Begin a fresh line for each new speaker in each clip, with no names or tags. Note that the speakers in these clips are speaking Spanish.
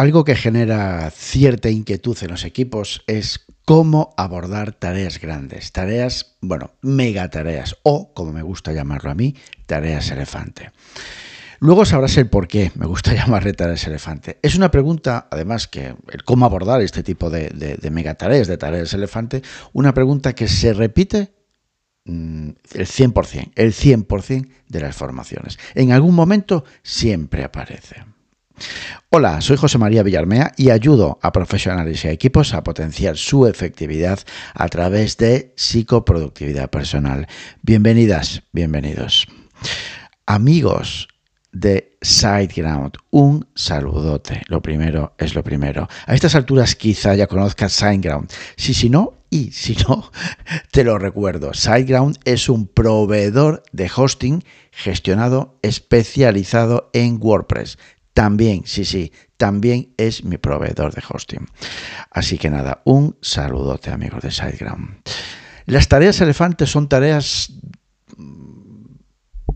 Algo que genera cierta inquietud en los equipos es cómo abordar tareas grandes, tareas, bueno, megatareas o, como me gusta llamarlo a mí, tareas elefante. Luego sabrás el por qué me gusta llamarle tareas elefante. Es una pregunta, además, que el cómo abordar este tipo de, de megatareas, de tareas elefante, una pregunta que se repite mm, el 100%, el 100% de las formaciones. En algún momento siempre aparece. Hola, soy José María Villarmea y ayudo a profesionales y equipos a potenciar su efectividad a través de psicoproductividad personal. Bienvenidas, bienvenidos. Amigos de SiteGround, un saludote. Lo primero es lo primero. A estas alturas quizá ya conozcas SiteGround. Si, si no, y si no, te lo recuerdo. SiteGround es un proveedor de hosting gestionado especializado en WordPress. También, sí, sí, también es mi proveedor de hosting. Así que nada, un saludote amigos de SiteGround. Las tareas elefantes son tareas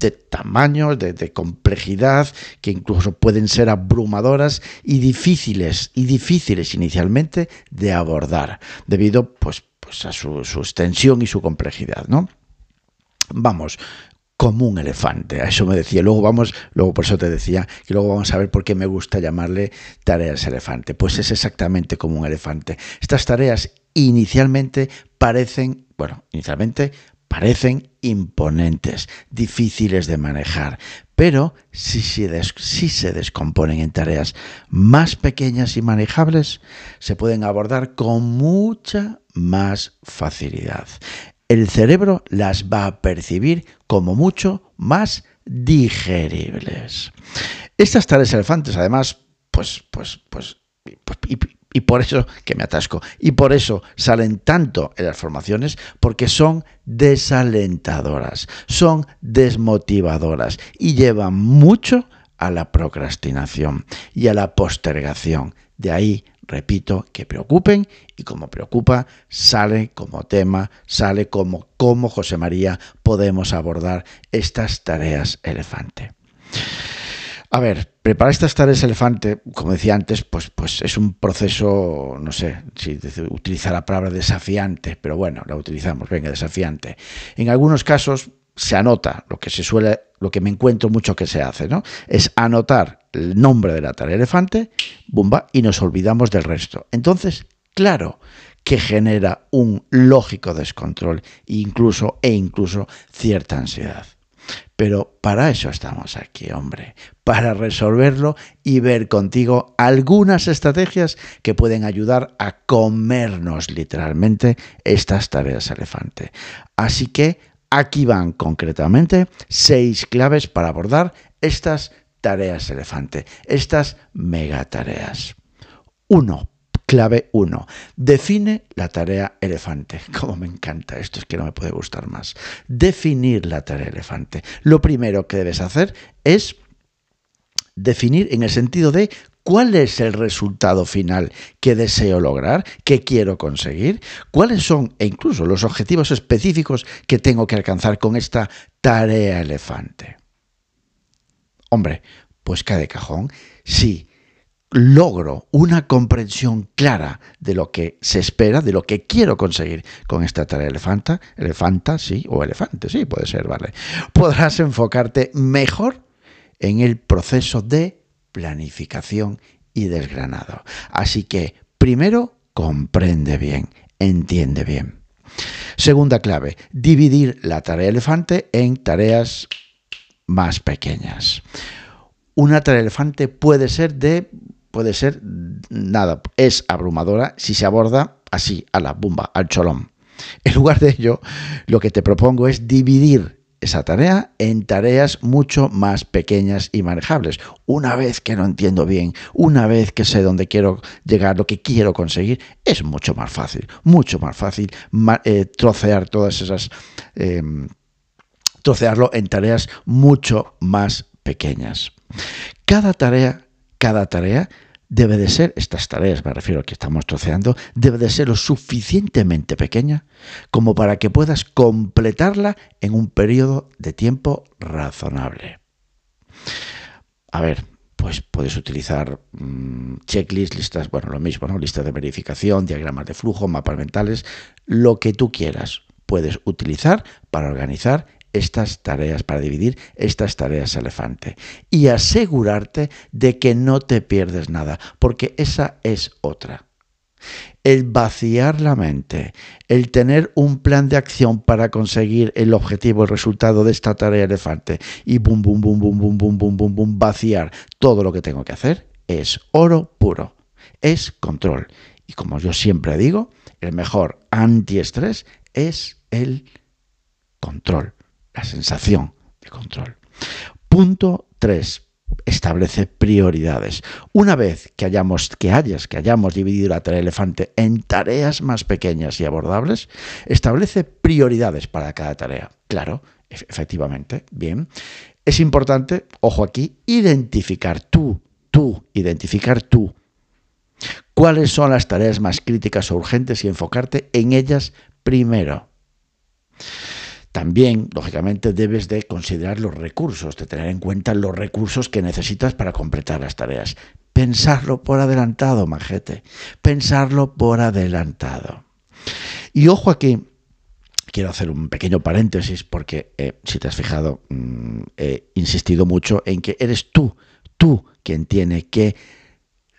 de tamaño, de, complejidad, que incluso pueden ser abrumadoras y difíciles, y difíciles inicialmente de abordar, debido pues, pues a su, su extensión y su complejidad, ¿no? Vamos, como un elefante. A eso me decía. Luego vamos, luego por eso te decía que luego vamos a ver por qué me gusta llamarle tareas elefante. Pues es exactamente como un elefante. Estas tareas inicialmente parecen, bueno, inicialmente parecen imponentes, difíciles de manejar, pero si, si, des, si, se descomponen en tareas más pequeñas y manejables, se pueden abordar con mucha más facilidad el cerebro las va a percibir como mucho más digeribles. Estas tareas elefantes, además, pues, pues, pues, pues y, y, por eso que me atasco, y por eso salen tanto en las formaciones, porque son desalentadoras, son desmotivadoras y llevan mucho a la procrastinación y a la postergación. De ahí repito, que preocupen y como preocupa, sale como tema, sale como cómo José María podemos abordar estas tareas elefante. A ver, preparar estas tareas elefante, como decía antes, pues, pues es un proceso, no sé si utilizar la palabra desafiante, pero bueno, la utilizamos, venga, desafiante. En algunos casos se anota, lo que se suele, lo que me encuentro mucho que se hace, ¿no? Es anotar el nombre de la tarea elefante, bumba, y nos olvidamos del resto. Entonces, claro que genera un lógico descontrol incluso, e incluso cierta ansiedad. Pero para eso estamos aquí, hombre, para resolverlo y ver contigo algunas estrategias que pueden ayudar a comernos literalmente estas tareas elefante. Así que aquí van concretamente seis claves para abordar estas tareas elefante, estas megatareas. Uno, clave uno, define la tarea elefante. Como me encanta esto, es que no me puede gustar más. Definir la tarea elefante. Lo primero que debes hacer es definir en el sentido de cuál es el resultado final que deseo lograr, que quiero conseguir, cuáles son e incluso los objetivos específicos que tengo que alcanzar con esta tarea elefante. Hombre, pues cae de cajón si logro una comprensión clara de lo que se espera, de lo que quiero conseguir con esta tarea elefanta, elefanta, sí, o elefante, sí, puede ser, vale, podrás enfocarte mejor en el proceso de planificación y desgranado. Así que, primero, comprende bien, entiende bien. Segunda clave, dividir la tarea elefante en tareas más pequeñas. Una tarea elefante puede ser de, puede ser nada, es abrumadora si se aborda así, a la bomba, al cholón. En lugar de ello, lo que te propongo es dividir esa tarea en tareas mucho más pequeñas y manejables. Una vez que lo entiendo bien, una vez que sé dónde quiero llegar, lo que quiero conseguir, es mucho más fácil, mucho más fácil eh, trocear todas esas eh, trocearlo en tareas mucho más pequeñas. Cada tarea, cada tarea debe de ser, estas tareas me refiero a que estamos troceando, debe de ser lo suficientemente pequeña como para que puedas completarla en un periodo de tiempo razonable. A ver, pues puedes utilizar mm, checklists, listas, bueno, lo mismo, ¿no? Listas de verificación, diagramas de flujo, mapas mentales, lo que tú quieras puedes utilizar para organizar estas tareas, para dividir estas tareas elefante y asegurarte de que no te pierdes nada, porque esa es otra. El vaciar la mente, el tener un plan de acción para conseguir el objetivo, el resultado de esta tarea elefante y bum, bum, bum, bum, bum, bum, bum, bum, bum, vaciar todo lo que tengo que hacer, es oro puro, es control. Y como yo siempre digo, el mejor antiestrés es el control la sensación de control. Punto 3. Establece prioridades. Una vez que hayamos, que hayas, que hayamos dividido la tarea elefante en tareas más pequeñas y abordables, establece prioridades para cada tarea. Claro, efectivamente, bien. Es importante, ojo aquí, identificar tú, tú, identificar tú cuáles son las tareas más críticas o urgentes y enfocarte en ellas primero. También, lógicamente, debes de considerar los recursos, de tener en cuenta los recursos que necesitas para completar las tareas. Pensarlo por adelantado, majete. Pensarlo por adelantado. Y ojo aquí, quiero hacer un pequeño paréntesis porque, eh, si te has fijado, mm, he insistido mucho en que eres tú, tú quien tiene que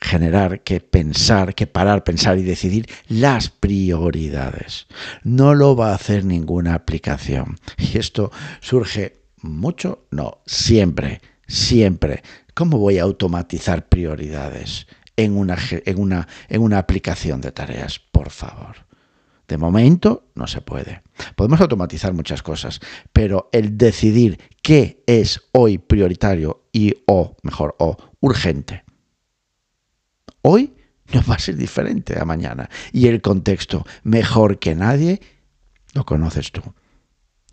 generar, que pensar, que parar, pensar y decidir las prioridades. No lo va a hacer ninguna aplicación. Y esto surge mucho, no, siempre, siempre. ¿Cómo voy a automatizar prioridades en una, en una, en una aplicación de tareas? Por favor. De momento no se puede. Podemos automatizar muchas cosas, pero el decidir qué es hoy prioritario y o, mejor, o urgente hoy no va a ser diferente a mañana. Y el contexto, mejor que nadie, lo conoces tú.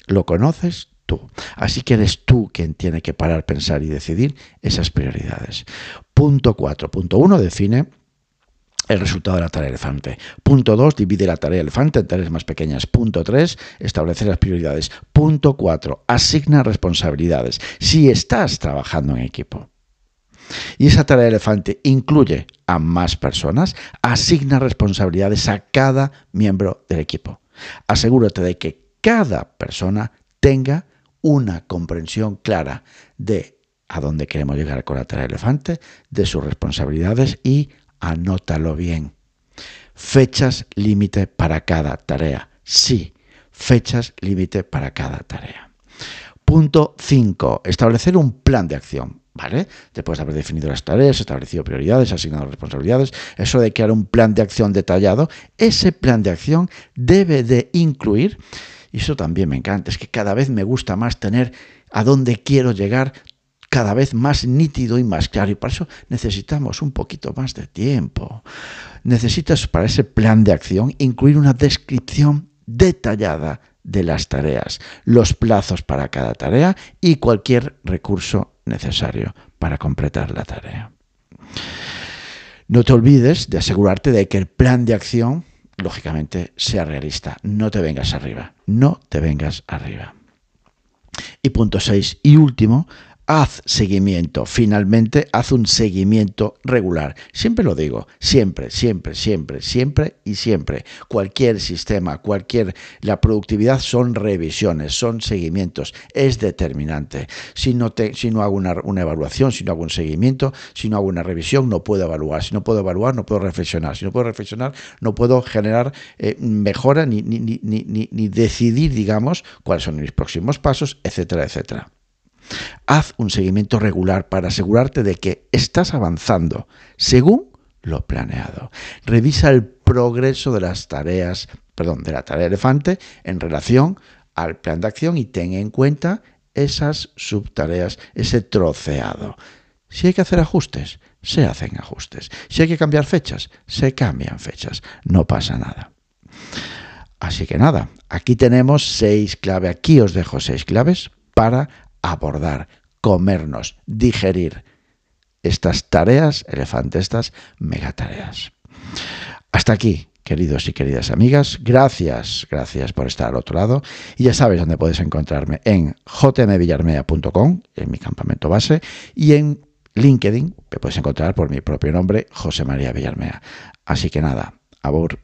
Lo conoces tú. Así que eres tú quien tiene que parar, pensar y decidir esas prioridades. Punto 4. Punto 1 define el resultado de la tarea elefante. Punto 2, divide la tarea elefante en tareas más pequeñas. Punto 3, establece las prioridades. Punto 4, asigna responsabilidades. Si estás trabajando en equipo. Y esa tarea de elefante incluye a más personas, asigna responsabilidades a cada miembro del equipo. Asegúrate de que cada persona tenga una comprensión clara de a dónde queremos llegar con la tarea elefante, de sus responsabilidades y anótalo bien. Fechas límite para cada tarea. Sí, fechas límite para cada tarea. Punto 5. Establecer un plan de acción. ¿Vale? Después de haber definido las tareas, establecido prioridades, asignado responsabilidades, eso de crear un plan de acción detallado, ese plan de acción debe de incluir, y eso también me encanta, es que cada vez me gusta más tener a dónde quiero llegar cada vez más nítido y más claro. Y para eso necesitamos un poquito más de tiempo. Necesitas para ese plan de acción incluir una descripción detallada de las tareas, los plazos para cada tarea y cualquier recurso necesario para completar la tarea. No te olvides de asegurarte de que el plan de acción, lógicamente, sea realista. No te vengas arriba. No te vengas arriba. Y punto 6 y último, haz seguimiento, finalmente haz un seguimiento regular. Siempre lo digo, siempre, siempre, siempre, siempre y siempre. Cualquier sistema, cualquier... La productividad son revisiones, son seguimientos, es determinante. Si no, te, si no hago una, evaluación, si no hago un seguimiento, si no hago una revisión, no puedo evaluar. Si no puedo evaluar, no puedo reflexionar. Si no puedo reflexionar, no puedo generar eh, mejora ni, ni, ni, ni decidir, digamos, cuáles son mis próximos pasos, etcétera, etcétera. Haz un seguimiento regular para asegurarte de que estás avanzando según lo planeado. Revisa el progreso de las tareas, perdón, de la tarea elefante en relación al plan de acción y ten en cuenta esas subtareas, ese troceado. Si hay que hacer ajustes, se hacen ajustes. Si hay que cambiar fechas, se cambian fechas. No pasa nada. Así que nada, aquí tenemos seis claves. Aquí os dejo seis claves para abordar, comernos, digerir estas tareas, elefante, estas megatareas. Hasta aquí, queridos y queridas amigas, gracias, gracias por estar al otro lado. Y ya sabes dónde puedes encontrarme en jmvillarmea.com, en mi campamento base, y en LinkedIn me puedes encontrar por mi propio nombre, José María Villarmea. Así que nada, abur.